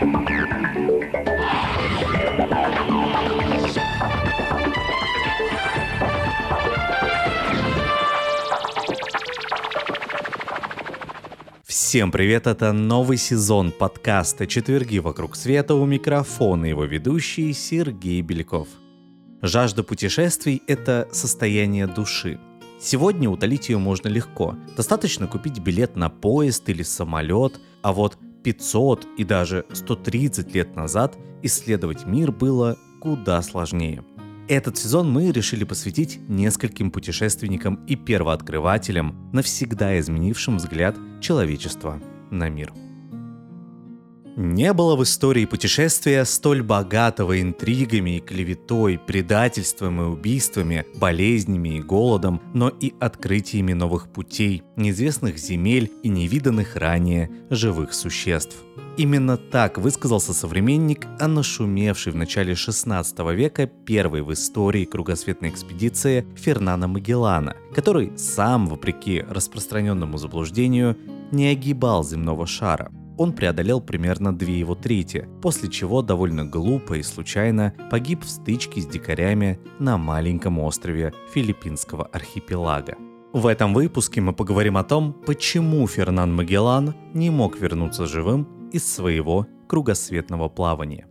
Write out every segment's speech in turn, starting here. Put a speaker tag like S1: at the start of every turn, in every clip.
S1: Всем привет, это новый сезон подкаста «Четверги вокруг света» у микрофона его ведущий Сергей Беляков. Жажда путешествий – это состояние души. Сегодня утолить ее можно легко. Достаточно купить билет на поезд или самолет, а вот 500 и даже 130 лет назад исследовать мир было куда сложнее. Этот сезон мы решили посвятить нескольким путешественникам и первооткрывателям, навсегда изменившим взгляд человечества на мир. Не было в истории путешествия столь богатого интригами и клеветой, предательством и убийствами, болезнями и голодом, но и открытиями новых путей, неизвестных земель и невиданных ранее живых существ – Именно так высказался современник, а нашумевший в начале 16 века первой в истории кругосветной экспедиции Фернана Магеллана, который сам, вопреки распространенному заблуждению, не огибал земного шара. Он преодолел примерно две его трети, после чего довольно глупо и случайно погиб в стычке с дикарями на маленьком острове филиппинского архипелага. В этом выпуске мы поговорим о том, почему Фернан Магеллан не мог вернуться живым из своего кругосветного плавания.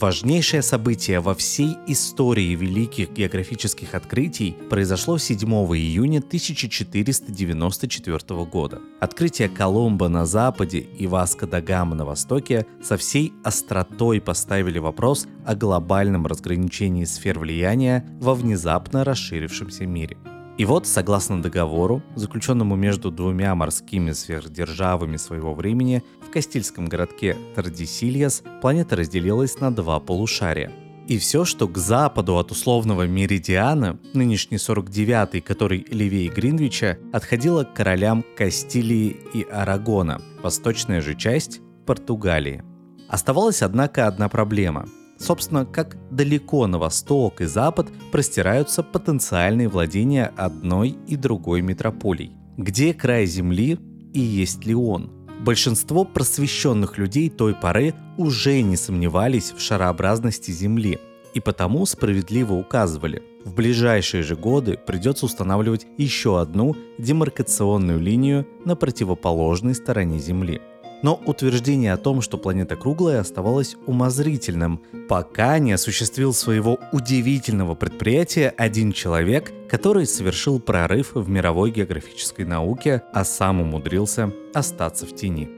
S1: Важнейшее событие во всей истории великих географических открытий произошло 7 июня 1494 года. Открытие Колумба на западе и Васко да Гама на востоке со всей остротой поставили вопрос о глобальном разграничении сфер влияния во внезапно расширившемся мире – и вот, согласно договору, заключенному между двумя морскими сверхдержавами своего времени, в Кастильском городке Тардисильяс планета разделилась на два полушария. И все, что к западу от условного Меридиана, нынешний 49-й, который левее Гринвича, отходило к королям Кастилии и Арагона, восточная же часть – Португалии. Оставалась, однако, одна проблема – Собственно, как далеко на восток и запад простираются потенциальные владения одной и другой метрополий. Где край Земли и есть ли он? Большинство просвещенных людей той поры уже не сомневались в шарообразности Земли и потому справедливо указывали, в ближайшие же годы придется устанавливать еще одну демаркационную линию на противоположной стороне Земли – но утверждение о том, что планета круглая, оставалось умозрительным, пока не осуществил своего удивительного предприятия один человек, который совершил прорыв в мировой географической науке, а сам умудрился остаться в тени.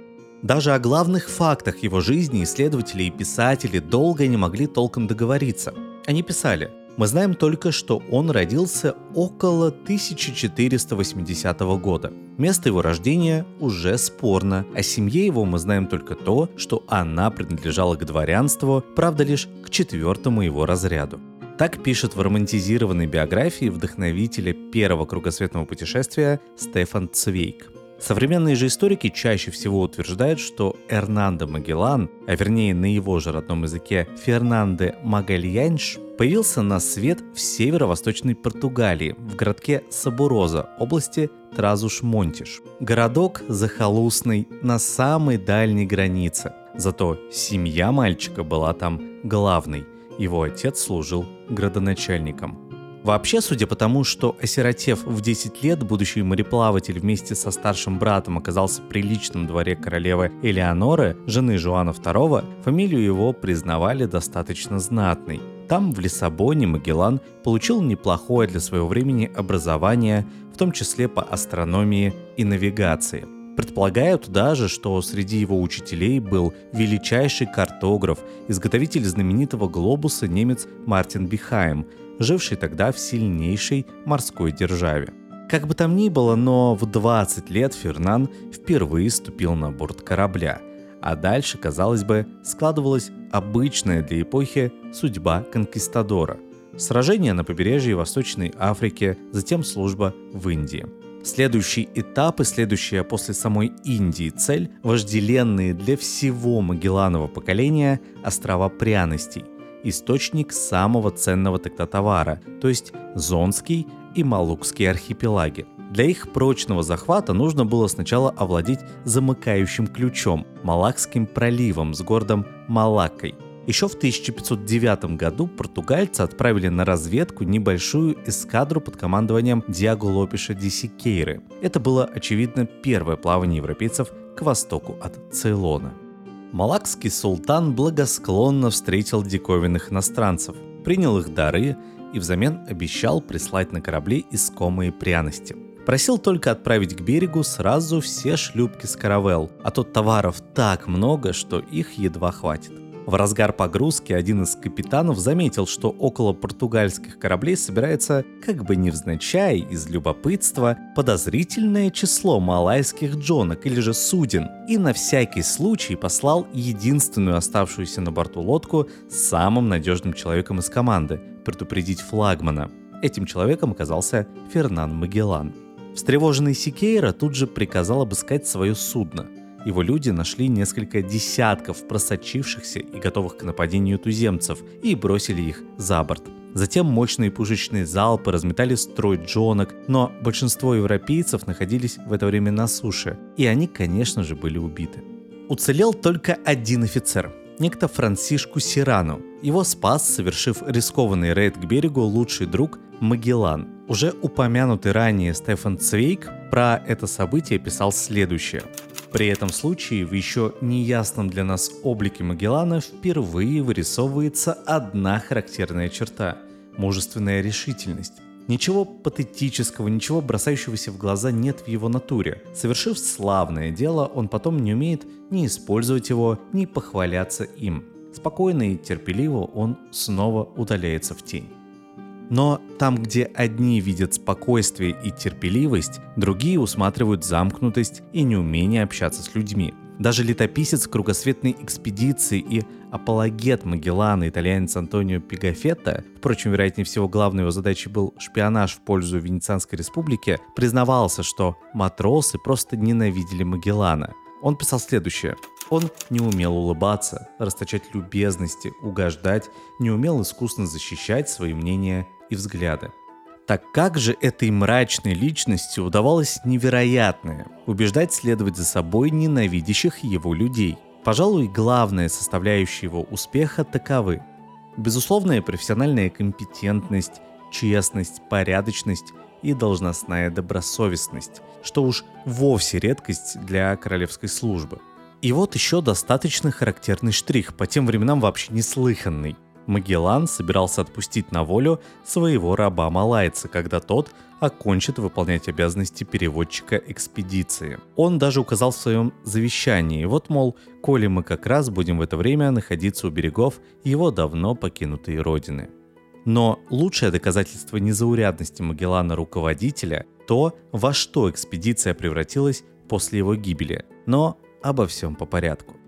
S1: Даже о главных фактах его жизни исследователи и писатели долго не могли толком договориться. Они писали – мы знаем только, что он родился около 1480 года. Место его рождения уже спорно. О семье его мы знаем только то, что она принадлежала к дворянству, правда лишь к четвертому его разряду. Так пишет в романтизированной биографии вдохновителя первого кругосветного путешествия Стефан Цвейк – Современные же историки чаще всего утверждают, что Эрнандо Магеллан, а вернее на его же родном языке Фернанде Магальянш, появился на свет в северо-восточной Португалии, в городке Сабуроза, области Тразуш-Монтиш. Городок захолустный на самой дальней границе. Зато семья мальчика была там главной. Его отец служил градоначальником. Вообще, судя по тому, что осиротев в 10 лет, будущий мореплаватель вместе со старшим братом оказался при личном дворе королевы Элеоноры, жены Жуана II, фамилию его признавали достаточно знатной. Там, в Лиссабоне, Магеллан получил неплохое для своего времени образование, в том числе по астрономии и навигации – Предполагают даже, что среди его учителей был величайший картограф, изготовитель знаменитого глобуса немец Мартин Бихайм, живший тогда в сильнейшей морской державе. Как бы там ни было, но в 20 лет Фернан впервые ступил на борт корабля, а дальше, казалось бы, складывалась обычная для эпохи судьба конкистадора. Сражение на побережье Восточной Африки, затем служба в Индии. Следующий этап и следующая после самой Индии цель – вожделенные для всего Магелланова поколения острова пряностей – источник самого ценного тогда товара, то есть Зонский и Малукский архипелаги. Для их прочного захвата нужно было сначала овладеть замыкающим ключом – Малакским проливом с городом Малаккой – еще в 1509 году португальцы отправили на разведку небольшую эскадру под командованием Диаго Лопиша де Сикейры. Это было, очевидно, первое плавание европейцев к востоку от Цейлона. Малакский султан благосклонно встретил диковинных иностранцев, принял их дары и взамен обещал прислать на корабли искомые пряности. Просил только отправить к берегу сразу все шлюпки с каравелл, а тут товаров так много, что их едва хватит. В разгар погрузки один из капитанов заметил, что около португальских кораблей собирается, как бы невзначай, из любопытства, подозрительное число малайских джонок или же суден, и на всякий случай послал единственную оставшуюся на борту лодку с самым надежным человеком из команды – предупредить флагмана. Этим человеком оказался Фернан Магеллан. Встревоженный Сикейра тут же приказал обыскать свое судно – его люди нашли несколько десятков просочившихся и готовых к нападению туземцев и бросили их за борт. Затем мощные пушечные залпы разметали строй джонок, но большинство европейцев находились в это время на суше, и они, конечно же, были убиты. Уцелел только один офицер, некто Франсишку Сирану. Его спас, совершив рискованный рейд к берегу, лучший друг Магеллан. Уже упомянутый ранее Стефан Цвейк про это событие писал следующее. При этом случае в еще неясном для нас облике Магеллана впервые вырисовывается одна характерная черта – мужественная решительность. Ничего патетического, ничего бросающегося в глаза нет в его натуре. Совершив славное дело, он потом не умеет ни использовать его, ни похваляться им. Спокойно и терпеливо он снова удаляется в тень. Но там, где одни видят спокойствие и терпеливость, другие усматривают замкнутость и неумение общаться с людьми. Даже летописец кругосветной экспедиции и апологет Магеллана, итальянец Антонио Пигафетто, впрочем, вероятнее всего, главной его задачей был шпионаж в пользу Венецианской республики, признавался, что матросы просто ненавидели Магеллана. Он писал следующее. Он не умел улыбаться, расточать любезности, угождать, не умел искусно защищать свои мнения и взгляды. Так как же этой мрачной личности удавалось невероятное – убеждать следовать за собой ненавидящих его людей? Пожалуй, главная составляющая его успеха таковы. Безусловная профессиональная компетентность, честность, порядочность и должностная добросовестность, что уж вовсе редкость для королевской службы. И вот еще достаточно характерный штрих, по тем временам вообще неслыханный – Магеллан собирался отпустить на волю своего раба-малайца, когда тот окончит выполнять обязанности переводчика экспедиции. Он даже указал в своем завещании, вот мол, коли мы как раз будем в это время находиться у берегов его давно покинутой родины. Но лучшее доказательство незаурядности Магеллана руководителя – то, во что экспедиция превратилась после его гибели. Но обо всем по порядку.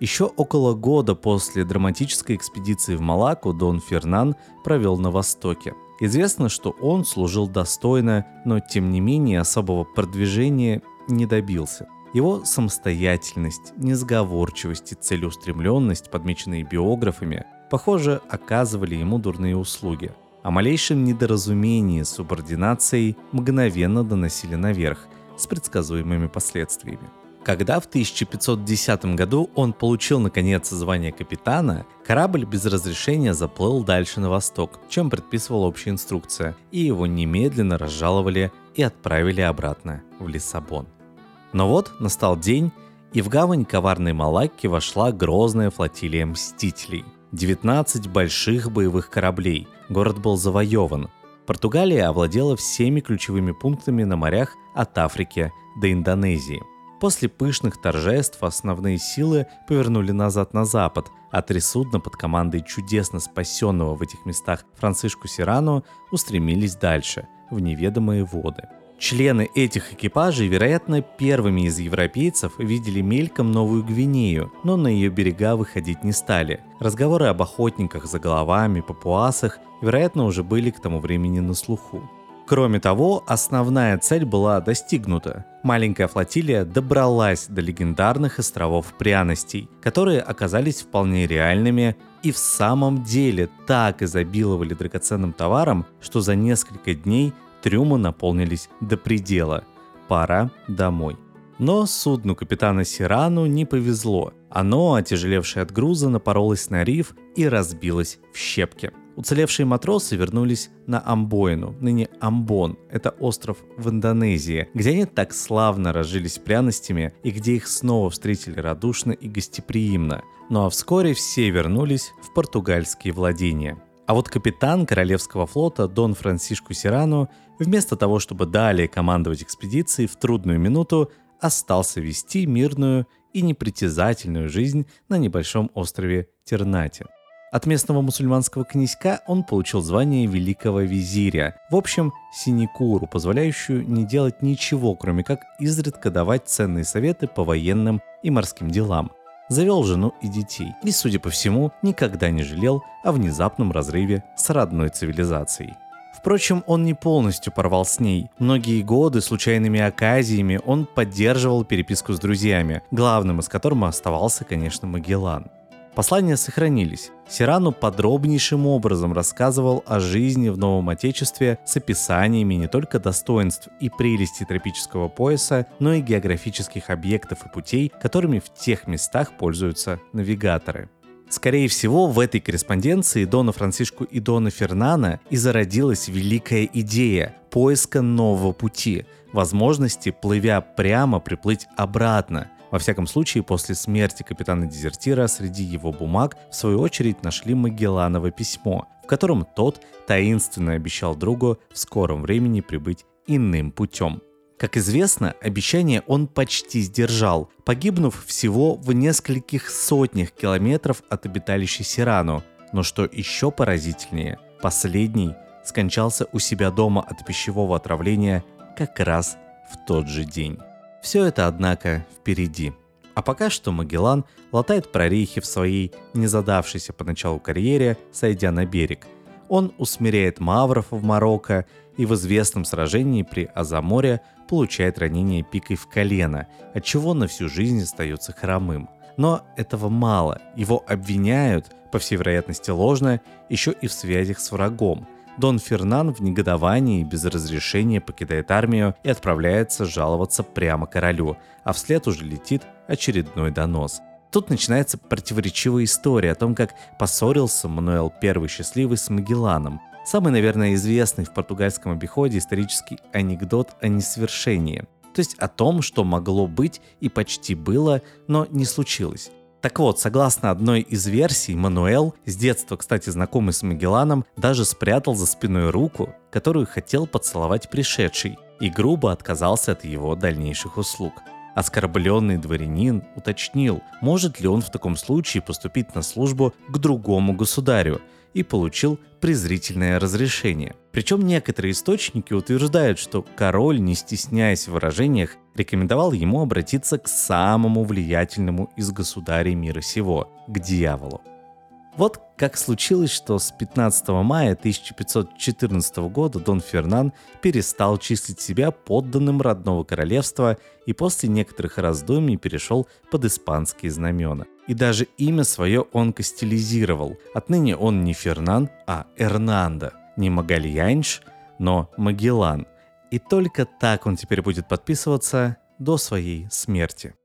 S1: Еще около года после драматической экспедиции в Малаку Дон Фернан провел на Востоке. Известно, что он служил достойно, но тем не менее особого продвижения не добился. Его самостоятельность, несговорчивость и целеустремленность, подмеченные биографами, похоже, оказывали ему дурные услуги. О малейшем недоразумении с субординацией мгновенно доносили наверх с предсказуемыми последствиями. Когда в 1510 году он получил наконец звание капитана, корабль без разрешения заплыл дальше на восток, чем предписывала общая инструкция, и его немедленно разжаловали и отправили обратно в Лиссабон. Но вот настал день, и в гавань коварной Малакки вошла грозная флотилия Мстителей. 19 больших боевых кораблей. Город был завоеван. Португалия овладела всеми ключевыми пунктами на морях от Африки до Индонезии – После пышных торжеств основные силы повернули назад на запад, а три судна под командой чудесно спасенного в этих местах Францишку Сирану устремились дальше, в неведомые воды. Члены этих экипажей, вероятно, первыми из европейцев видели мельком Новую Гвинею, но на ее берега выходить не стали. Разговоры об охотниках за головами, папуасах, вероятно, уже были к тому времени на слуху. Кроме того, основная цель была достигнута. Маленькая флотилия добралась до легендарных островов пряностей, которые оказались вполне реальными и в самом деле так изобиловали драгоценным товаром, что за несколько дней Трюмы наполнились до предела. Пора домой. Но судну капитана Сирану не повезло. Оно, отяжелевшее от груза, напоролось на риф и разбилось в щепки. Уцелевшие матросы вернулись на Амбоину, ныне Амбон. Это остров в Индонезии, где они так славно разжились пряностями и где их снова встретили радушно и гостеприимно. Ну а вскоре все вернулись в португальские владения. А вот капитан Королевского флота Дон Франсишку Сирану, вместо того, чтобы далее командовать экспедицией в трудную минуту, остался вести мирную и непритязательную жизнь на небольшом острове Тернате. От местного мусульманского князька он получил звание великого визиря. В общем, синекуру, позволяющую не делать ничего, кроме как изредка давать ценные советы по военным и морским делам. Завел жену и детей. И, судя по всему, никогда не жалел о внезапном разрыве с родной цивилизацией. Впрочем, он не полностью порвал с ней. Многие годы случайными оказиями он поддерживал переписку с друзьями, главным из которых оставался, конечно, Магеллан. Послания сохранились. Сирану подробнейшим образом рассказывал о жизни в Новом Отечестве с описаниями не только достоинств и прелестей тропического пояса, но и географических объектов и путей, которыми в тех местах пользуются навигаторы. Скорее всего, в этой корреспонденции Дона Францишку и Дона Фернана и зародилась великая идея поиска нового пути, возможности, плывя прямо, приплыть обратно – во всяком случае, после смерти капитана-дезертира среди его бумаг в свою очередь нашли Магелланово письмо, в котором тот таинственно обещал другу в скором времени прибыть иным путем. Как известно, обещание он почти сдержал, погибнув всего в нескольких сотнях километров от обиталища Сирану. Но что еще поразительнее, последний скончался у себя дома от пищевого отравления как раз в тот же день. Все это, однако, впереди. А пока что Магеллан латает прорехи в своей незадавшейся поначалу карьере, сойдя на берег. Он усмиряет мавров в Марокко и в известном сражении при Азаморе получает ранение пикой в колено, от чего на всю жизнь остается хромым. Но этого мало. Его обвиняют, по всей вероятности ложно, еще и в связях с врагом – Дон Фернан в негодовании без разрешения покидает армию и отправляется жаловаться прямо королю, а вслед уже летит очередной донос. Тут начинается противоречивая история о том, как поссорился Мануэл I Счастливый с Магелланом. Самый, наверное, известный в португальском обиходе исторический анекдот о несовершении. То есть о том, что могло быть и почти было, но не случилось. Так вот, согласно одной из версий, Мануэл, с детства, кстати, знакомый с Магелланом, даже спрятал за спиной руку, которую хотел поцеловать пришедший, и грубо отказался от его дальнейших услуг. Оскорбленный дворянин уточнил, может ли он в таком случае поступить на службу к другому государю, и получил презрительное разрешение. Причем некоторые источники утверждают, что король, не стесняясь в выражениях, рекомендовал ему обратиться к самому влиятельному из государей мира сего, к дьяволу. Вот как случилось, что с 15 мая 1514 года Дон Фернан перестал числить себя подданным родного королевства и после некоторых раздумий перешел под испанские знамена. И даже имя свое он кастилизировал. Отныне он не Фернан, а Эрнандо. Не Магальянш, но Магеллан. И только так он теперь будет подписываться до своей смерти.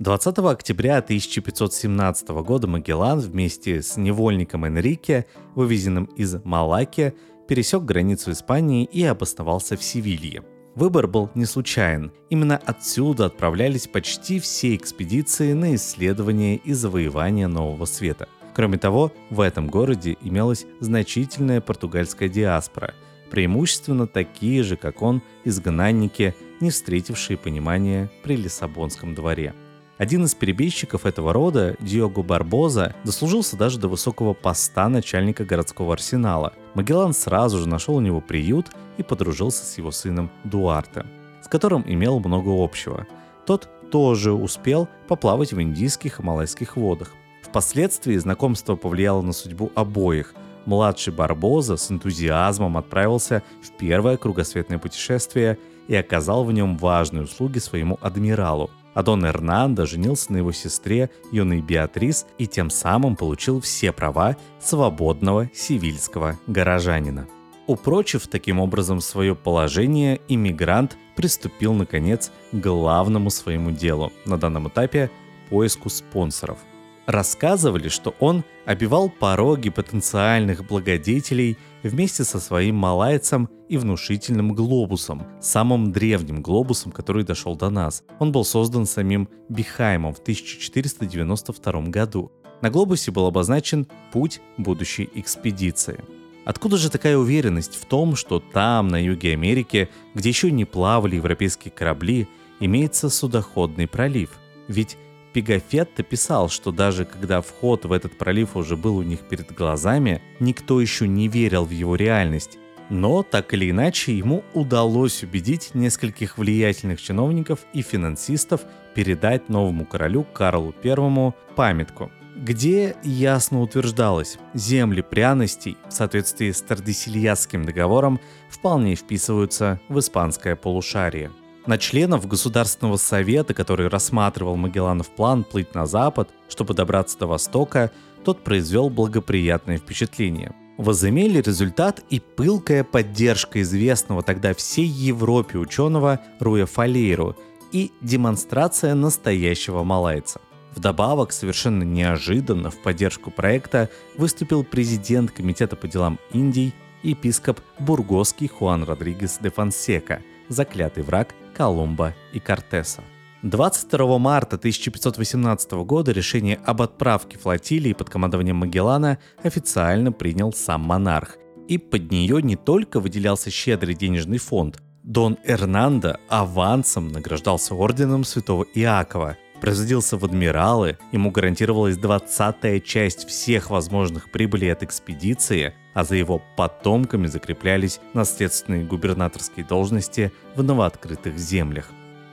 S1: 20 октября 1517 года Магеллан вместе с невольником Энрике, вывезенным из Малаки, пересек границу Испании и обосновался в Севилье. Выбор был не случайен. Именно отсюда отправлялись почти все экспедиции на исследование и завоевание Нового Света. Кроме того, в этом городе имелась значительная португальская диаспора, преимущественно такие же, как он, изгнанники, не встретившие понимания при Лиссабонском дворе – один из перебежчиков этого рода, Диого Барбоза, дослужился даже до высокого поста начальника городского арсенала. Магеллан сразу же нашел у него приют и подружился с его сыном Дуарте, с которым имел много общего. Тот тоже успел поплавать в индийских и малайских водах. Впоследствии знакомство повлияло на судьбу обоих. Младший Барбоза с энтузиазмом отправился в первое кругосветное путешествие и оказал в нем важные услуги своему адмиралу, а Дон Эрнандо женился на его сестре юной Беатрис и тем самым получил все права свободного сивильского горожанина. Упрочив таким образом свое положение, иммигрант приступил, наконец, к главному своему делу на данном этапе – поиску спонсоров. Рассказывали, что он обивал пороги потенциальных благодетелей вместе со своим малайцем и внушительным глобусом, самым древним глобусом, который дошел до нас. Он был создан самим Бихаймом в 1492 году. На глобусе был обозначен путь будущей экспедиции – Откуда же такая уверенность в том, что там, на юге Америки, где еще не плавали европейские корабли, имеется судоходный пролив? Ведь Пигафетто писал, что даже когда вход в этот пролив уже был у них перед глазами, никто еще не верил в его реальность. Но, так или иначе, ему удалось убедить нескольких влиятельных чиновников и финансистов передать новому королю Карлу I памятку – где ясно утверждалось, земли пряностей в соответствии с Тардесильятским договором вполне вписываются в испанское полушарие. На членов Государственного совета, который рассматривал Магелланов план плыть на запад, чтобы добраться до востока, тот произвел благоприятное впечатление. Возымели результат и пылкая поддержка известного тогда всей Европе ученого Руя Фалейру и демонстрация настоящего малайца. Вдобавок, совершенно неожиданно в поддержку проекта выступил президент Комитета по делам Индии епископ Бургосский Хуан Родригес де Фонсека, заклятый враг Колумба и Кортеса. 22 марта 1518 года решение об отправке флотилии под командованием Магеллана официально принял сам монарх, и под нее не только выделялся щедрый денежный фонд, Дон Эрнандо авансом награждался орденом святого Иакова – производился в адмиралы, ему гарантировалась двадцатая часть всех возможных прибылей от экспедиции, а за его потомками закреплялись наследственные губернаторские должности в новооткрытых землях.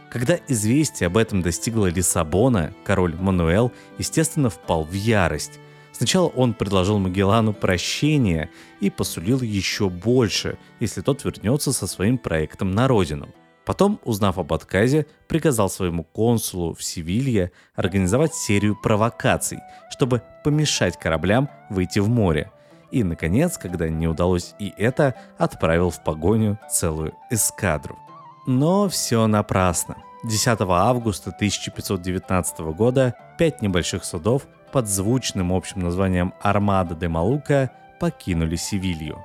S1: Когда известие об этом достигло Лиссабона, король Мануэл, естественно, впал в ярость. Сначала он предложил Магеллану прощение и посулил еще больше, если тот вернется со своим проектом на родину – Потом, узнав об отказе, приказал своему консулу в Севилье организовать серию провокаций, чтобы помешать кораблям выйти в море. И, наконец, когда не удалось и это, отправил в погоню целую эскадру. Но все напрасно. 10 августа 1519 года пять небольших судов под звучным общим названием «Армада де Малука» покинули Севилью.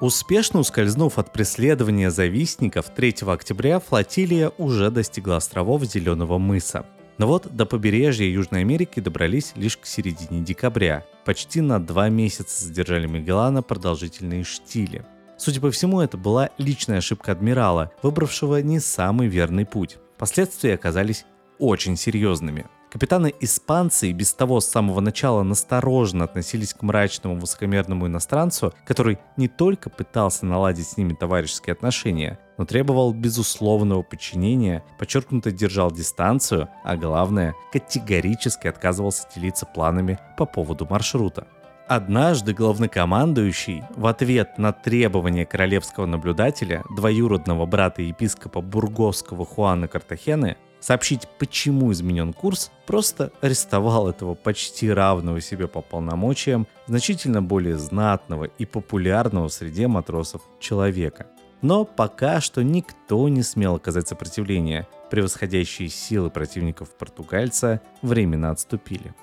S1: Успешно ускользнув от преследования завистников, 3 октября флотилия уже достигла островов Зеленого мыса. Но вот до побережья Южной Америки добрались лишь к середине декабря. Почти на два месяца задержали Магеллана продолжительные штили. Судя по всему, это была личная ошибка адмирала, выбравшего не самый верный путь. Последствия оказались очень серьезными – Капитаны-испанцы без того с самого начала настороженно относились к мрачному высокомерному иностранцу, который не только пытался наладить с ними товарищеские отношения, но требовал безусловного подчинения, подчеркнуто держал дистанцию, а главное, категорически отказывался делиться планами по поводу маршрута. Однажды главнокомандующий в ответ на требования королевского наблюдателя, двоюродного брата епископа Бургосского Хуана Картахены, сообщить, почему изменен курс, просто арестовал этого почти равного себе по полномочиям, значительно более знатного и популярного среди матросов человека. Но пока что никто не смел оказать сопротивление. Превосходящие силы противников португальца временно отступили.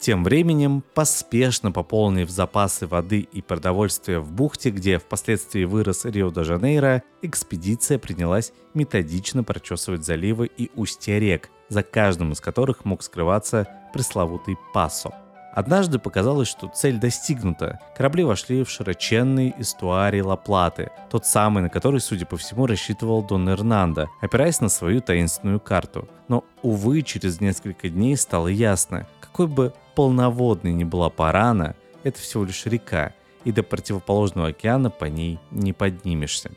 S1: Тем временем, поспешно пополнив запасы воды и продовольствия в бухте, где впоследствии вырос Рио-де-Жанейро, экспедиция принялась методично прочесывать заливы и устья рек, за каждым из которых мог скрываться пресловутый Пасо. Однажды показалось, что цель достигнута. Корабли вошли в широченный эстуарий Ла-Платы, тот самый, на который, судя по всему, рассчитывал Дон Эрнандо, опираясь на свою таинственную карту. Но, увы, через несколько дней стало ясно, какой бы полноводной не была Парана, это всего лишь река, и до противоположного океана по ней не поднимешься.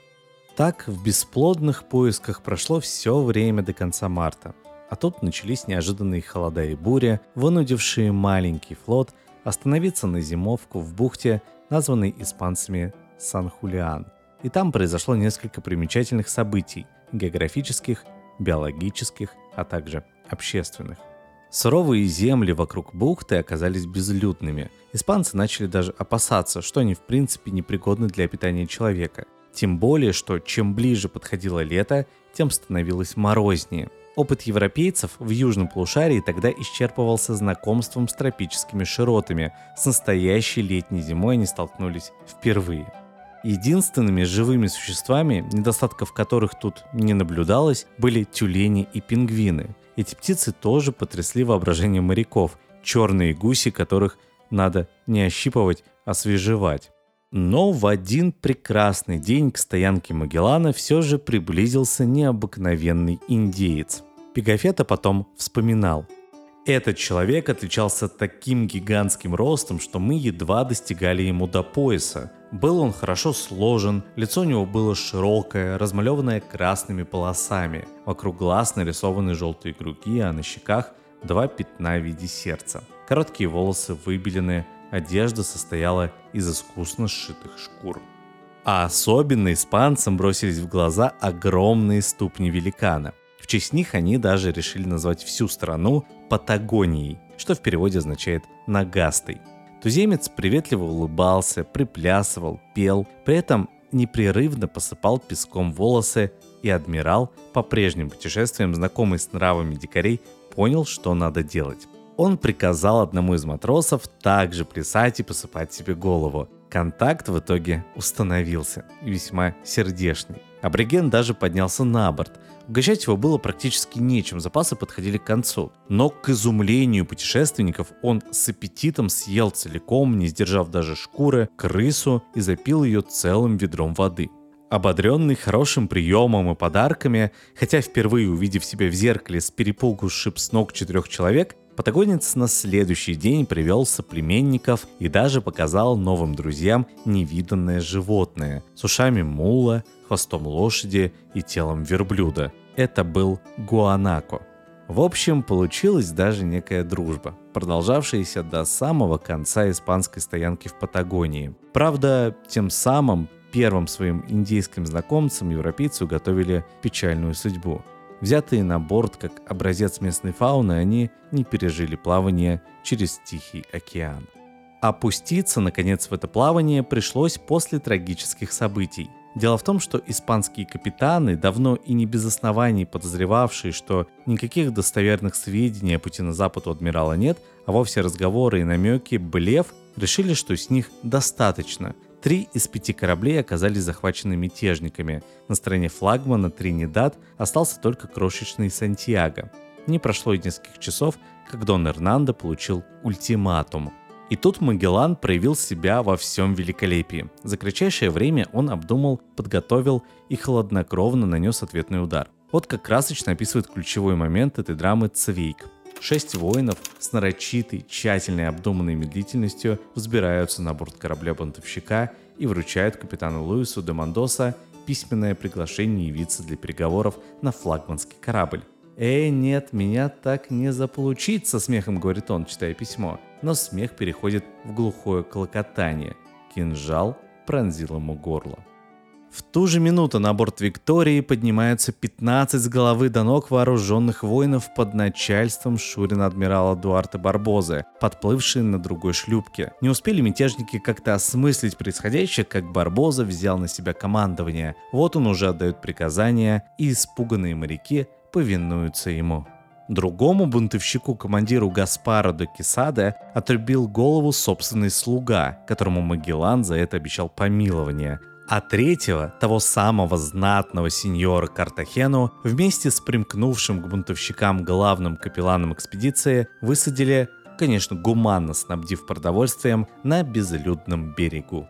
S1: Так в бесплодных поисках прошло все время до конца марта. А тут начались неожиданные холода и буря, вынудившие маленький флот остановиться на зимовку в бухте, названной испанцами Сан-Хулиан. И там произошло несколько примечательных событий – географических, биологических, а также общественных. Суровые земли вокруг бухты оказались безлюдными. Испанцы начали даже опасаться, что они в принципе непригодны для питания человека. Тем более, что чем ближе подходило лето, тем становилось морознее. Опыт европейцев в южном полушарии тогда исчерпывался знакомством с тропическими широтами. С настоящей летней зимой они столкнулись впервые. Единственными живыми существами, недостатков которых тут не наблюдалось, были тюлени и пингвины. Эти птицы тоже потрясли воображение моряков, черные гуси, которых надо не ощипывать, а свежевать. Но в один прекрасный день к стоянке Магеллана все же приблизился необыкновенный индеец. Пегафета потом вспоминал. Этот человек отличался таким гигантским ростом, что мы едва достигали ему до пояса. Был он хорошо сложен, лицо у него было широкое, размалеванное красными полосами. Вокруг глаз нарисованы желтые круги, а на щеках два пятна в виде сердца. Короткие волосы выбелены, одежда состояла из искусно сшитых шкур. А особенно испанцам бросились в глаза огромные ступни великана. В честь них они даже решили назвать всю страну Патагонией, что в переводе означает «нагастой». Туземец приветливо улыбался, приплясывал, пел, при этом непрерывно посыпал песком волосы, и адмирал, по прежним путешествиям знакомый с нравами дикарей, понял, что надо делать. Он приказал одному из матросов также плясать и посыпать себе голову. Контакт в итоге установился, весьма сердечный. Абориген даже поднялся на борт. Угощать его было практически нечем, запасы подходили к концу. Но к изумлению путешественников он с аппетитом съел целиком, не сдержав даже шкуры, крысу и запил ее целым ведром воды. Ободренный хорошим приемом и подарками, хотя впервые увидев себя в зеркале с перепугу сшиб с ног четырех человек, Патагонец на следующий день привел соплеменников и даже показал новым друзьям невиданное животное с ушами мула, хвостом лошади и телом верблюда. Это был гуанако. В общем, получилась даже некая дружба, продолжавшаяся до самого конца испанской стоянки в Патагонии. Правда, тем самым первым своим индейским знакомцам европейцы уготовили печальную судьбу – Взятые на борт как образец местной фауны, они не пережили плавание через Тихий океан. Опуститься, наконец, в это плавание пришлось после трагических событий. Дело в том, что испанские капитаны, давно и не без оснований подозревавшие, что никаких достоверных сведений о пути на запад у адмирала нет, а вовсе разговоры и намеки, блеф, решили, что с них достаточно, Три из пяти кораблей оказались захвачены мятежниками. На стороне флагмана Тринидад остался только крошечный Сантьяго. Не прошло и нескольких часов, как Дон Эрнандо получил ультиматум. И тут Магеллан проявил себя во всем великолепии. За кратчайшее время он обдумал, подготовил и хладнокровно нанес ответный удар. Вот как красочно описывает ключевой момент этой драмы Цвейк. Шесть воинов с нарочитой, тщательной обдуманной медлительностью взбираются на борт корабля бунтовщика и вручают капитану Луису де Мандоса письменное приглашение явиться для переговоров на флагманский корабль. «Эй, нет, меня так не заполучить!» — со смехом говорит он, читая письмо. Но смех переходит в глухое клокотание. Кинжал пронзил ему горло. В ту же минуту на борт Виктории поднимаются 15 с головы до ног вооруженных воинов под начальством Шурина адмирала Дуарта Барбозы, подплывшие на другой шлюпке. Не успели мятежники как-то осмыслить происходящее, как Барбоза взял на себя командование. Вот он уже отдает приказания, и испуганные моряки повинуются ему. Другому бунтовщику, командиру Гаспара до Кисада, отрубил голову собственный слуга, которому Магеллан за это обещал помилование а третьего, того самого знатного сеньора Картахену, вместе с примкнувшим к бунтовщикам главным капелланом экспедиции высадили, конечно, гуманно снабдив продовольствием, на безлюдном берегу.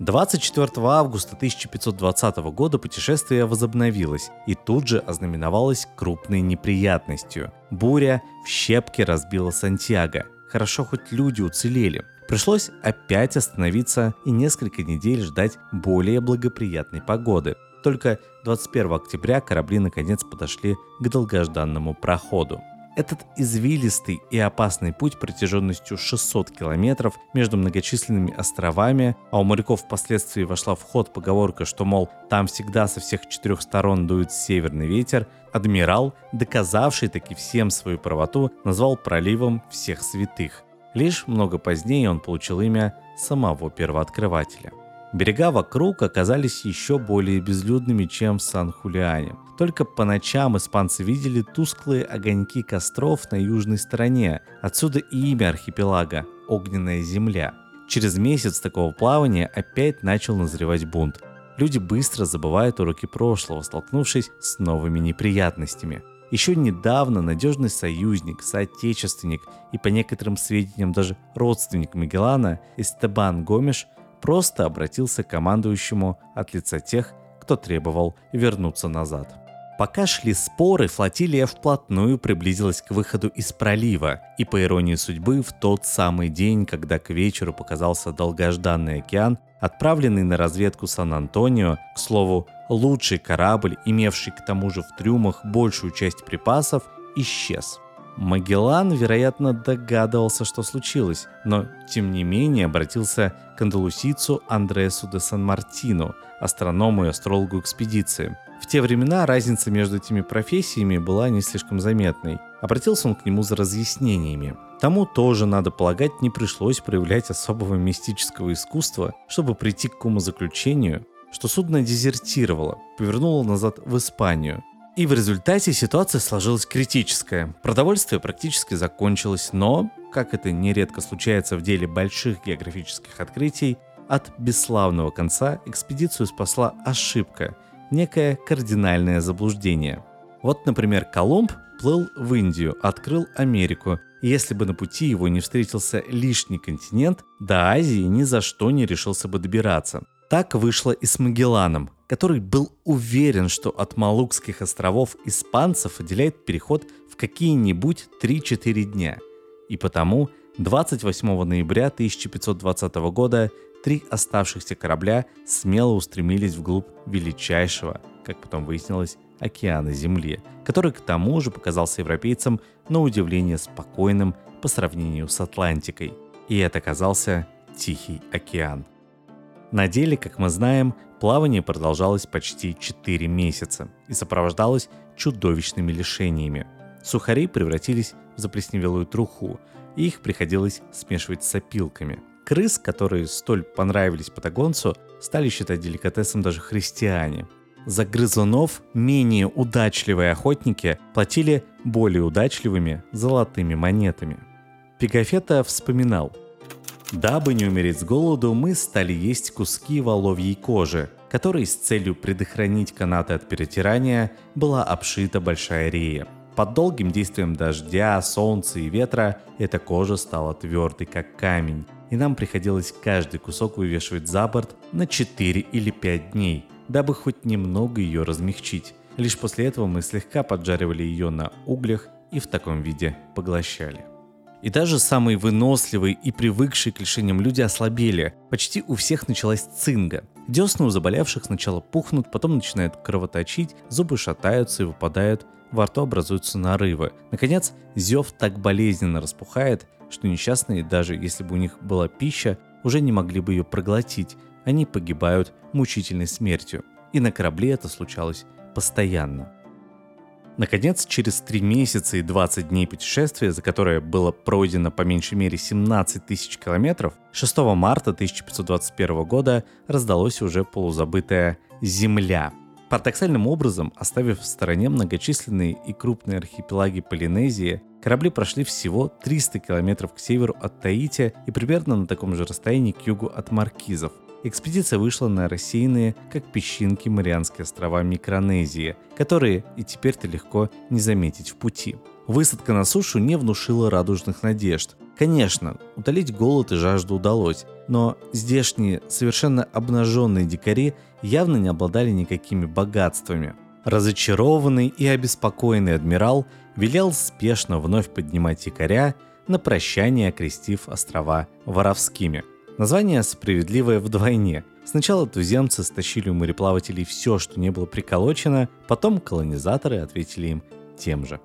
S1: 24 августа 1520 года путешествие возобновилось и тут же ознаменовалось крупной неприятностью. Буря в щепки разбила Сантьяго. Хорошо хоть люди уцелели. Пришлось опять остановиться и несколько недель ждать более благоприятной погоды. Только 21 октября корабли наконец подошли к долгожданному проходу. Этот извилистый и опасный путь протяженностью 600 километров между многочисленными островами, а у моряков впоследствии вошла в ход поговорка, что, мол, там всегда со всех четырех сторон дует северный ветер, адмирал, доказавший таки всем свою правоту, назвал проливом всех святых. Лишь много позднее он получил имя самого первооткрывателя. Берега вокруг оказались еще более безлюдными, чем в Сан-Хулиане. Только по ночам испанцы видели тусклые огоньки костров на южной стороне. Отсюда и имя архипелага – Огненная земля. Через месяц такого плавания опять начал назревать бунт. Люди быстро забывают уроки прошлого, столкнувшись с новыми неприятностями. Еще недавно надежный союзник, соотечественник и по некоторым сведениям даже родственник Магеллана Эстебан Гомеш – просто обратился к командующему от лица тех, кто требовал вернуться назад. Пока шли споры, флотилия вплотную приблизилась к выходу из пролива, и по иронии судьбы в тот самый день, когда к вечеру показался долгожданный океан, отправленный на разведку Сан-Антонио, к слову, лучший корабль, имевший к тому же в трюмах большую часть припасов, исчез – Магеллан, вероятно, догадывался, что случилось, но, тем не менее, обратился к андалусийцу Андресу де Сан-Мартино, астроному и астрологу экспедиции. В те времена разница между этими профессиями была не слишком заметной. Обратился он к нему за разъяснениями. Тому тоже, надо полагать, не пришлось проявлять особого мистического искусства, чтобы прийти к умозаключению, что судно дезертировало, повернуло назад в Испанию, и в результате ситуация сложилась критическая. Продовольствие практически закончилось, но, как это нередко случается в деле больших географических открытий, от бесславного конца экспедицию спасла ошибка, некое кардинальное заблуждение. Вот, например, Колумб плыл в Индию, открыл Америку, и если бы на пути его не встретился лишний континент, до Азии ни за что не решился бы добираться. Так вышло и с Магелланом, который был уверен, что от Малукских островов испанцев отделяет переход в какие-нибудь 3-4 дня. И потому 28 ноября 1520 года три оставшихся корабля смело устремились вглубь величайшего, как потом выяснилось, океана Земли, который к тому же показался европейцам на удивление спокойным по сравнению с Атлантикой. И это оказался Тихий океан. На деле, как мы знаем, Плавание продолжалось почти 4 месяца и сопровождалось чудовищными лишениями. Сухари превратились в заплесневелую труху, и их приходилось смешивать с опилками. Крыс, которые столь понравились патагонцу, стали считать деликатесом даже христиане. За грызунов менее удачливые охотники платили более удачливыми золотыми монетами. Пегафета вспоминал – Дабы не умереть с голоду, мы стали есть куски воловьей кожи, которой с целью предохранить канаты от перетирания была обшита большая рея. Под долгим действием дождя, солнца и ветра эта кожа стала твердой, как камень, и нам приходилось каждый кусок вывешивать за борт на 4 или 5 дней, дабы хоть немного ее размягчить. Лишь после этого мы слегка поджаривали ее на углях и в таком виде поглощали. И даже самые выносливые и привыкшие к лишениям люди ослабели. Почти у всех началась цинга. Десны у заболевших сначала пухнут, потом начинают кровоточить, зубы шатаются и выпадают, во рту образуются нарывы. Наконец, зев так болезненно распухает, что несчастные, даже если бы у них была пища, уже не могли бы ее проглотить. Они погибают мучительной смертью. И на корабле это случалось постоянно. Наконец, через 3 месяца и 20 дней путешествия, за которое было пройдено по меньшей мере 17 тысяч километров, 6 марта 1521 года раздалось уже полузабытое «Земля». Парадоксальным образом, оставив в стороне многочисленные и крупные архипелаги Полинезии, корабли прошли всего 300 километров к северу от Таити и примерно на таком же расстоянии к югу от Маркизов – экспедиция вышла на рассеянные, как песчинки, Марианские острова Микронезии, которые и теперь-то легко не заметить в пути. Высадка на сушу не внушила радужных надежд. Конечно, утолить голод и жажду удалось, но здешние, совершенно обнаженные дикари явно не обладали никакими богатствами. Разочарованный и обеспокоенный адмирал велел спешно вновь поднимать якоря, на прощание окрестив острова воровскими – Название справедливое вдвойне. Сначала туземцы стащили у мореплавателей все, что не было приколочено, потом колонизаторы ответили им тем же.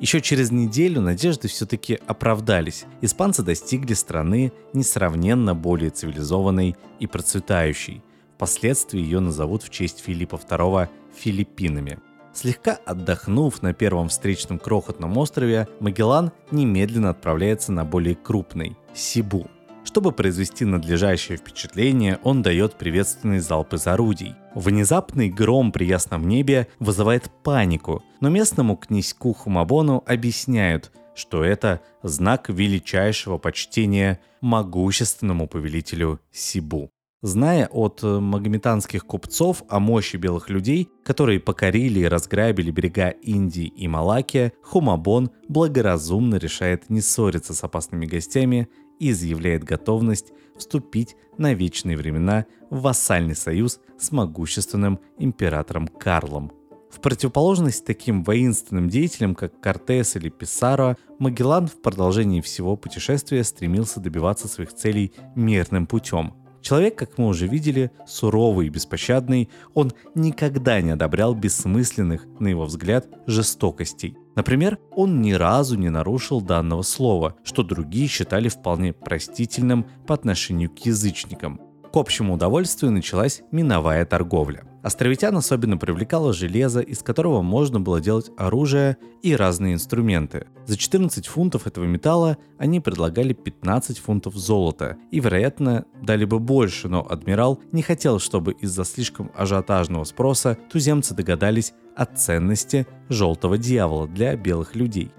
S1: Еще через неделю надежды все-таки оправдались. Испанцы достигли страны несравненно более цивилизованной и процветающей. Впоследствии ее назовут в честь Филиппа II Филиппинами. Слегка отдохнув на первом встречном крохотном острове, Магеллан немедленно отправляется на более крупный – Сибу. Чтобы произвести надлежащее впечатление, он дает приветственный залп из орудий. Внезапный гром при ясном небе вызывает панику, но местному князьку Хумабону объясняют, что это знак величайшего почтения могущественному повелителю Сибу. Зная от э, магометанских купцов о мощи белых людей, которые покорили и разграбили берега Индии и Малакия, Хумабон благоразумно решает не ссориться с опасными гостями и изъявляет готовность вступить на вечные времена в вассальный союз с могущественным императором Карлом. В противоположность таким воинственным деятелям, как Кортес или Писаро, Магеллан в продолжении всего путешествия стремился добиваться своих целей мирным путем – Человек, как мы уже видели, суровый и беспощадный, он никогда не одобрял бессмысленных, на его взгляд, жестокостей. Например, он ни разу не нарушил данного слова, что другие считали вполне простительным по отношению к язычникам. К общему удовольствию началась миновая торговля. Островитян особенно привлекало железо, из которого можно было делать оружие и разные инструменты. За 14 фунтов этого металла они предлагали 15 фунтов золота и, вероятно, дали бы больше, но адмирал не хотел, чтобы из-за слишком ажиотажного спроса туземцы догадались о ценности желтого дьявола для белых людей.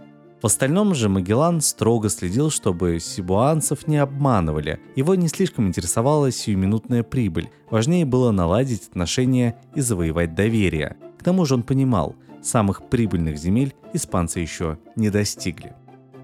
S1: В остальном же Магеллан строго следил, чтобы сибуанцев не обманывали. Его не слишком интересовала сиюминутная прибыль. Важнее было наладить отношения и завоевать доверие. К тому же он понимал, самых прибыльных земель испанцы еще не достигли.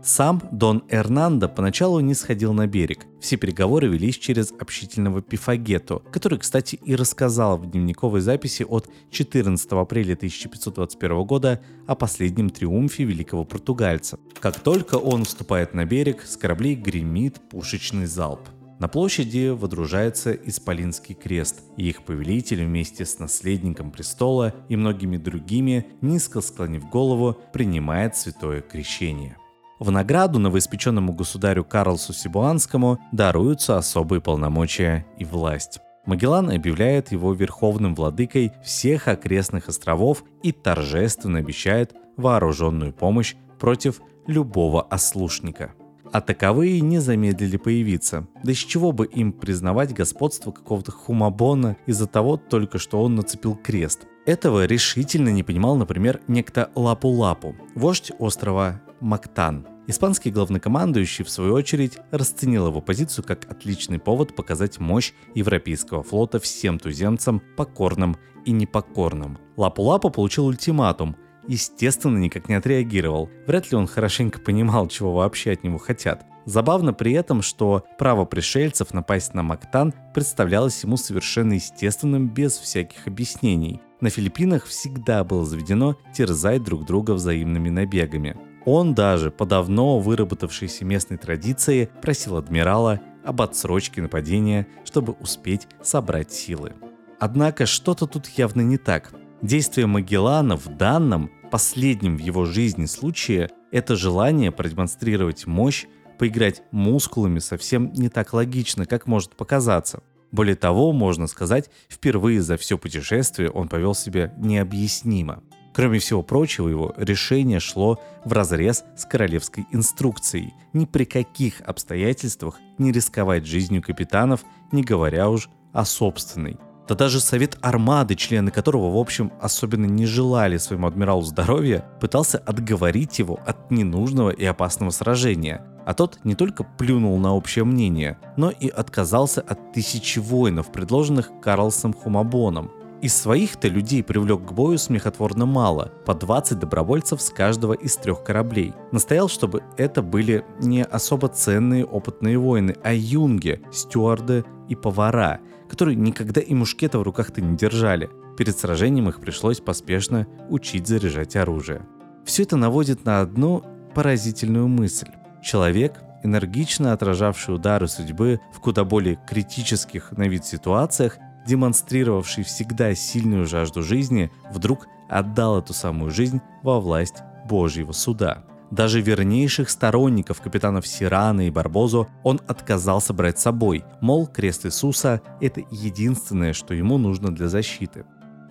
S1: Сам Дон Эрнандо поначалу не сходил на берег. Все переговоры велись через общительного Пифагету, который, кстати, и рассказал в дневниковой записи от 14 апреля 1521 года о последнем триумфе великого португальца. Как только он вступает на берег, с кораблей гремит пушечный залп. На площади водружается Исполинский крест, и их повелитель вместе с наследником престола и многими другими, низко склонив голову, принимает святое крещение. В награду новоиспеченному государю Карлсу Сибуанскому даруются особые полномочия и власть. Магеллан объявляет его верховным владыкой всех окрестных островов и торжественно обещает вооруженную помощь против любого ослушника. А таковые не замедлили появиться. Да из чего бы им признавать господство какого-то хумабона из-за того только, что он нацепил крест. Этого решительно не понимал, например, некто Лапу-Лапу, вождь острова Мактан. Испанский главнокомандующий, в свою очередь, расценил его позицию как отличный повод показать мощь европейского флота всем туземцам, покорным и непокорным. Лапу-Лапу получил ультиматум, естественно, никак не отреагировал. Вряд ли он хорошенько понимал, чего вообще от него хотят. Забавно при этом, что право пришельцев напасть на Мактан представлялось ему совершенно естественным без всяких объяснений. На Филиппинах всегда было заведено терзать друг друга взаимными набегами. Он даже по давно выработавшейся местной традиции просил адмирала об отсрочке нападения, чтобы успеть собрать силы. Однако что-то тут явно не так. Действие Магеллана в данном, последнем в его жизни случае, это желание продемонстрировать мощь, поиграть мускулами совсем не так логично, как может показаться. Более того, можно сказать, впервые за все путешествие он повел себя необъяснимо. Кроме всего прочего, его решение шло в разрез с королевской инструкцией. Ни при каких обстоятельствах не рисковать жизнью капитанов, не говоря уж о собственной. Да даже совет армады, члены которого, в общем, особенно не желали своему адмиралу здоровья, пытался отговорить его от ненужного и опасного сражения. А тот не только плюнул на общее мнение, но и отказался от тысячи воинов, предложенных Карлсом Хумабоном. Из своих-то людей привлек к бою смехотворно мало, по 20 добровольцев с каждого из трех кораблей. Настоял, чтобы это были не особо ценные опытные воины, а юнги, стюарды и повара, которые никогда и мушкета в руках-то не держали. Перед сражением их пришлось поспешно учить заряжать оружие. Все это наводит на одну поразительную мысль. Человек, энергично отражавший удары судьбы в куда более критических на вид ситуациях, демонстрировавший всегда сильную жажду жизни, вдруг отдал эту самую жизнь во власть Божьего суда. Даже вернейших сторонников капитанов Сирана и Барбозо он отказался брать с собой, мол, крест Иисуса – это единственное, что ему нужно для защиты.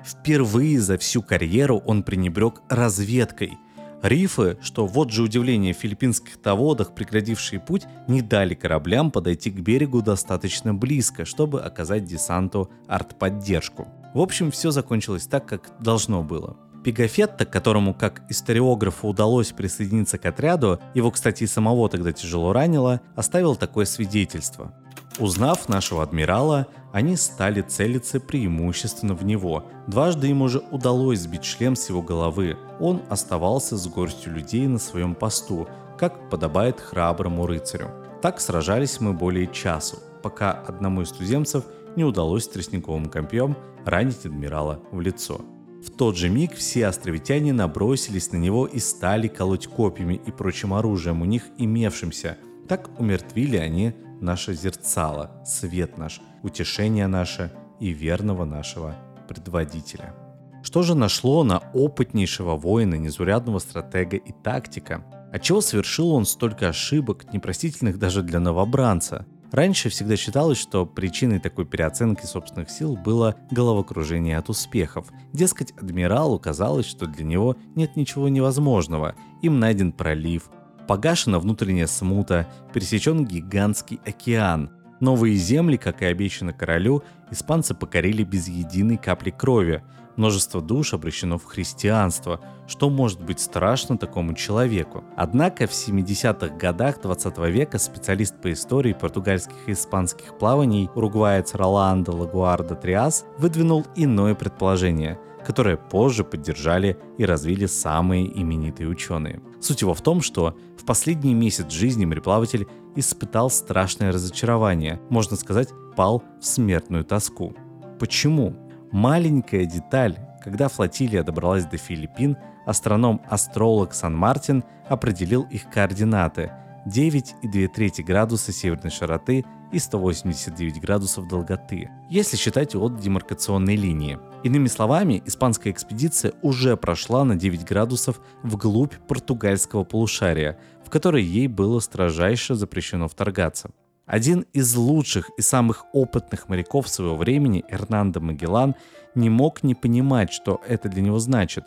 S1: Впервые за всю карьеру он пренебрег разведкой. Рифы, что вот же удивление в филиппинских таводах, преградившие путь, не дали кораблям подойти к берегу достаточно близко, чтобы оказать десанту артподдержку. В общем, все закончилось так, как должно было. Пигафетта, которому как историографу удалось присоединиться к отряду, его, кстати, и самого тогда тяжело ранило, оставил такое свидетельство. Узнав нашего адмирала, они стали целиться преимущественно в него. Дважды им уже удалось сбить шлем с его головы. Он оставался с горстью людей на своем посту, как подобает храброму рыцарю. Так сражались мы более часу, пока одному из туземцев не удалось тростниковым копьем ранить адмирала в лицо. В тот же миг все островитяне набросились на него и стали колоть копьями и прочим оружием у них имевшимся. Так умертвили они наше зерцало, свет наш, утешение наше и верного нашего предводителя. Что же нашло на опытнейшего воина, незурядного стратега и тактика? Отчего совершил он столько ошибок, непростительных даже для новобранца? Раньше всегда считалось, что причиной такой переоценки собственных сил было головокружение от успехов. Дескать, адмиралу казалось, что для него нет ничего невозможного. Им найден пролив, погашена внутренняя смута, пересечен гигантский океан. Новые земли, как и обещано королю, испанцы покорили без единой капли крови. Множество душ обращено в христианство. Что может быть страшно такому человеку? Однако в 70-х годах 20 века специалист по истории португальских и испанских плаваний, уругваец Роландо Лагуарда Триас, выдвинул иное предположение – которое позже поддержали и развили самые именитые ученые. Суть его в том, что в последний месяц жизни мореплаватель испытал страшное разочарование, можно сказать, пал в смертную тоску. Почему? Маленькая деталь. Когда флотилия добралась до Филиппин, астроном-астролог Сан-Мартин определил их координаты – 9,2 градуса северной широты и 189 градусов долготы, если считать от демаркационной линии. Иными словами, испанская экспедиция уже прошла на 9 градусов вглубь португальского полушария, в которое ей было строжайше запрещено вторгаться. Один из лучших и самых опытных моряков своего времени, Эрнандо Магеллан, не мог не понимать, что это для него значит.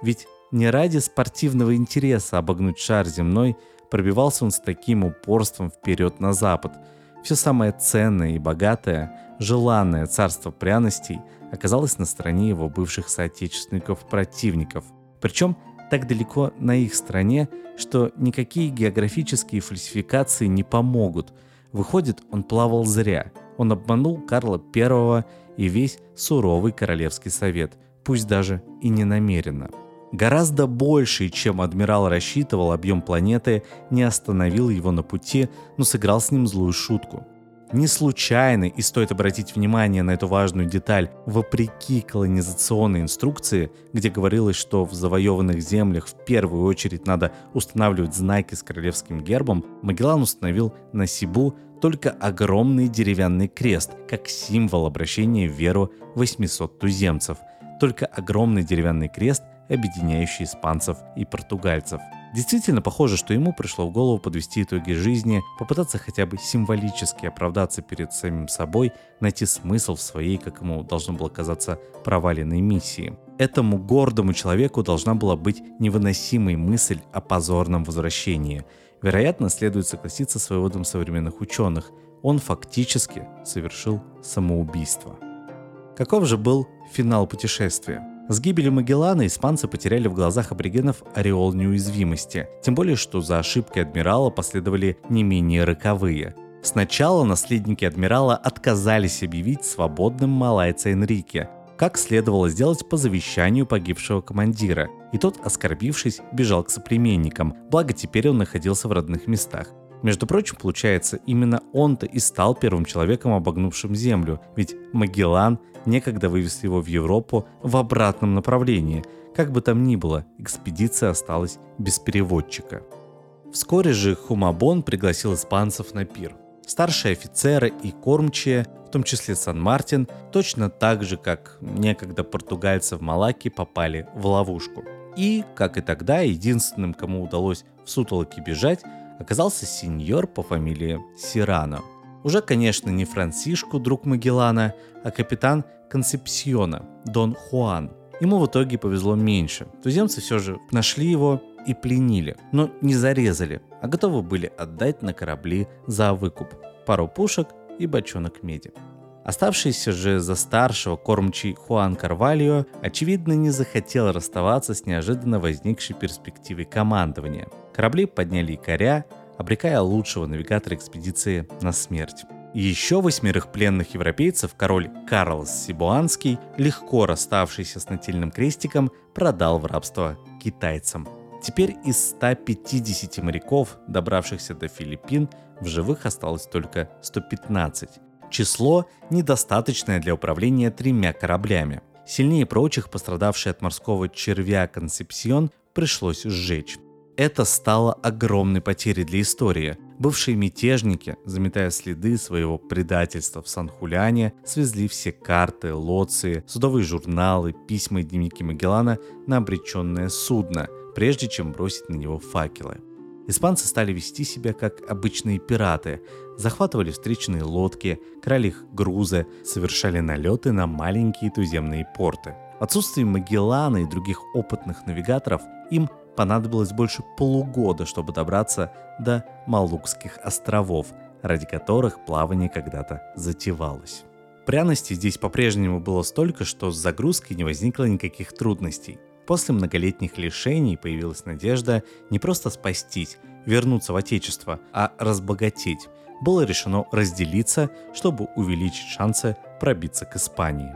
S1: Ведь не ради спортивного интереса обогнуть шар земной пробивался он с таким упорством вперед на запад. Все самое ценное и богатое, желанное царство пряностей оказалось на стороне его бывших соотечественников-противников. Причем так далеко на их стороне, что никакие географические фальсификации не помогут – Выходит, он плавал зря. Он обманул Карла I и весь суровый королевский совет, пусть даже и не намеренно. Гораздо больший, чем адмирал рассчитывал, объем планеты не остановил его на пути, но сыграл с ним злую шутку. Не случайно, и стоит обратить внимание на эту важную деталь, вопреки колонизационной инструкции, где говорилось, что в завоеванных землях в первую очередь надо устанавливать знаки с королевским гербом, Магеллан установил на Сибу только огромный деревянный крест, как символ обращения в веру 800 туземцев. Только огромный деревянный крест, объединяющий испанцев и португальцев – Действительно похоже, что ему пришло в голову подвести итоги жизни, попытаться хотя бы символически оправдаться перед самим собой, найти смысл в своей, как ему должно было казаться, проваленной миссии. Этому гордому человеку должна была быть невыносимой мысль о позорном возвращении. Вероятно, следует согласиться с выводом современных ученых. Он фактически совершил самоубийство. Каков же был финал путешествия? С гибелью Магеллана испанцы потеряли в глазах аборигенов ореол неуязвимости, тем более что за ошибкой адмирала последовали не менее роковые. Сначала наследники адмирала отказались объявить свободным малайца Энрике, как следовало сделать по завещанию погибшего командира, и тот, оскорбившись, бежал к соплеменникам, благо теперь он находился в родных местах. Между прочим, получается, именно он-то и стал первым человеком, обогнувшим Землю, ведь Магеллан некогда вывез его в Европу в обратном направлении. Как бы там ни было, экспедиция осталась без переводчика. Вскоре же Хумабон пригласил испанцев на пир. Старшие офицеры и кормчие, в том числе Сан-Мартин, точно так же, как некогда португальцы в Малаке попали в ловушку. И, как и тогда, единственным, кому удалось в сутолоке бежать, оказался сеньор по фамилии Сирано. Уже, конечно, не Франсишку, друг Магеллана, а капитан Консепсиона, Дон Хуан. Ему в итоге повезло меньше. Туземцы все же нашли его и пленили, но не зарезали, а готовы были отдать на корабли за выкуп пару пушек и бочонок меди. Оставшийся же за старшего кормчий Хуан Карвальо, очевидно, не захотел расставаться с неожиданно возникшей перспективой командования. Корабли подняли якоря, обрекая лучшего навигатора экспедиции на смерть. Еще восьмерых пленных европейцев король Карлос Сибуанский, легко расставшийся с нательным крестиком, продал в рабство китайцам. Теперь из 150 моряков, добравшихся до Филиппин, в живых осталось только 115. Число недостаточное для управления тремя кораблями. Сильнее прочих пострадавший от морского червя Концепсион пришлось сжечь. Это стало огромной потерей для истории. Бывшие мятежники, заметая следы своего предательства в Сан-Хуляне, свезли все карты, лоции, судовые журналы, письма и дневники Магеллана на обреченное судно, прежде чем бросить на него факелы. Испанцы стали вести себя как обычные пираты, захватывали встречные лодки, крали их грузы, совершали налеты на маленькие туземные порты. В отсутствие Магеллана и других опытных навигаторов им понадобилось больше полугода, чтобы добраться до Малукских островов, ради которых плавание когда-то затевалось. Пряности здесь по-прежнему было столько, что с загрузкой не возникло никаких трудностей. После многолетних лишений появилась надежда не просто спастись, вернуться в Отечество, а разбогатеть. Было решено разделиться, чтобы увеличить шансы пробиться к Испании.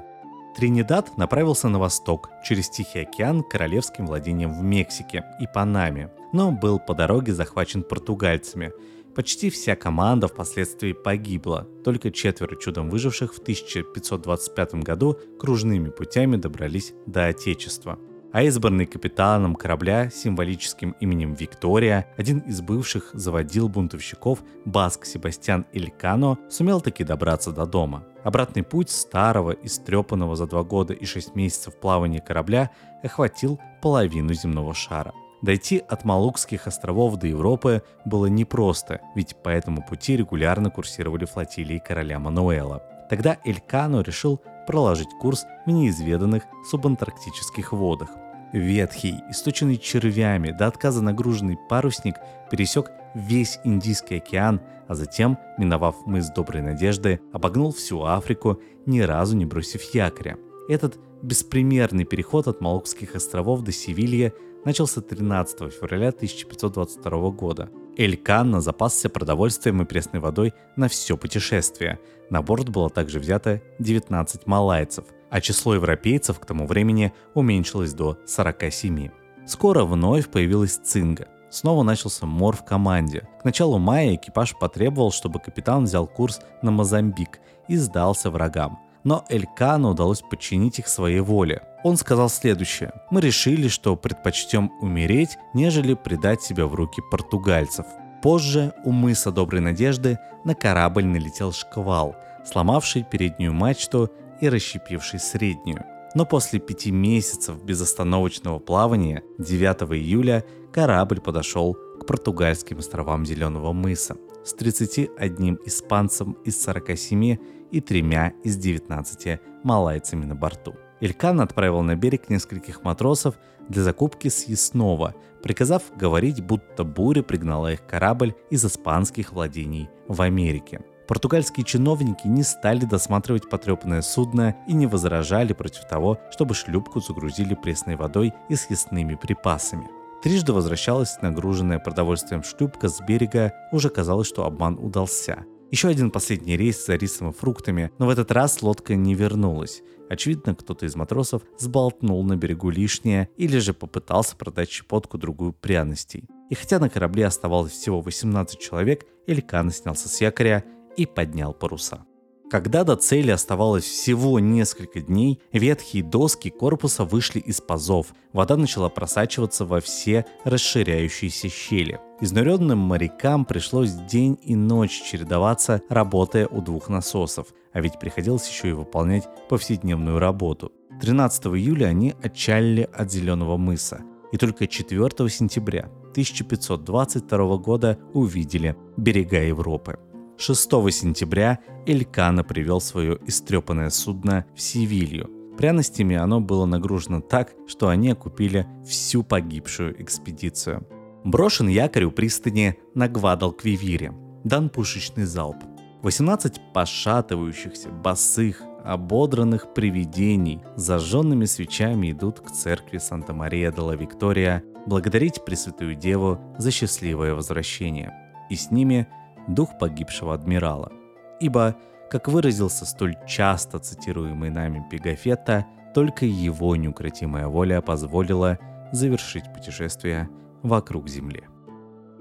S1: Тринидад направился на восток, через Тихий океан королевским владениям в Мексике и Панаме, но был по дороге захвачен португальцами. Почти вся команда впоследствии погибла, только четверо чудом выживших в 1525 году кружными путями добрались до Отечества – а избранный капитаном корабля символическим именем Виктория, один из бывших заводил бунтовщиков Баск Себастьян Илькано, сумел таки добраться до дома. Обратный путь старого, истрепанного за два года и шесть месяцев плавания корабля охватил половину земного шара. Дойти от Малукских островов до Европы было непросто, ведь по этому пути регулярно курсировали флотилии короля Мануэла. Тогда Элькано решил проложить курс в неизведанных субантарктических водах. Ветхий, источенный червями, до отказа нагруженный парусник пересек весь Индийский океан, а затем, миновав мыс Доброй Надежды, обогнул всю Африку, ни разу не бросив якоря. Этот беспримерный переход от Малукских островов до Севилья начался 13 февраля 1522 года. Эль-Канна запасся продовольствием и пресной водой на все путешествие. На борт было также взято 19 малайцев, а число европейцев к тому времени уменьшилось до 47. Скоро вновь появилась цинга. Снова начался мор в команде. К началу мая экипаж потребовал, чтобы капитан взял курс на Мозамбик и сдался врагам но Элькану удалось подчинить их своей воле. Он сказал следующее. «Мы решили, что предпочтем умереть, нежели предать себя в руки португальцев». Позже у мыса Доброй Надежды на корабль налетел шквал, сломавший переднюю мачту и расщепивший среднюю. Но после пяти месяцев безостановочного плавания 9 июля корабль подошел к португальским островам Зеленого мыса с 31 испанцем из 47 и тремя из 19 малайцами на борту. Илькан отправил на берег нескольких матросов для закупки съестного, приказав говорить, будто буря пригнала их корабль из испанских владений в Америке. Португальские чиновники не стали досматривать потрепанное судно и не возражали против того, чтобы шлюпку загрузили пресной водой и съестными припасами. Трижды возвращалась нагруженная продовольствием шлюпка с берега, уже казалось, что обман удался. Еще один последний рейс за рисом и фруктами, но в этот раз лодка не вернулась. Очевидно, кто-то из матросов сболтнул на берегу лишнее или же попытался продать щепотку другую пряностей. И хотя на корабле оставалось всего 18 человек, Элькан снялся с якоря и поднял паруса. Когда до цели оставалось всего несколько дней, ветхие доски корпуса вышли из пазов. Вода начала просачиваться во все расширяющиеся щели. Изнуренным морякам пришлось день и ночь чередоваться, работая у двух насосов, а ведь приходилось еще и выполнять повседневную работу. 13 июля они отчалили от Зеленого мыса. и только 4 сентября 1522 года увидели берега Европы. 6 сентября Элькана привел свое истрепанное судно в Севилью. Пряностями оно было нагружено так, что они окупили всю погибшую экспедицию. Брошен якорь у пристани на Гвадалквивире. Дан пушечный залп. 18 пошатывающихся, босых, ободранных привидений с зажженными свечами идут к церкви Санта-Мария-де-ла Виктория благодарить Пресвятую Деву за счастливое возвращение. И с ними дух погибшего адмирала. Ибо, как выразился столь часто цитируемый нами Пегафетта, только его неукротимая воля позволила завершить путешествие вокруг Земли.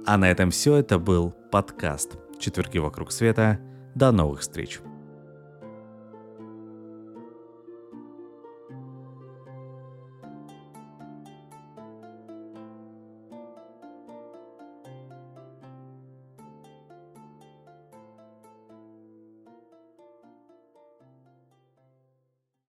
S1: А на этом все. Это был подкаст «Четверги вокруг света». До новых встреч!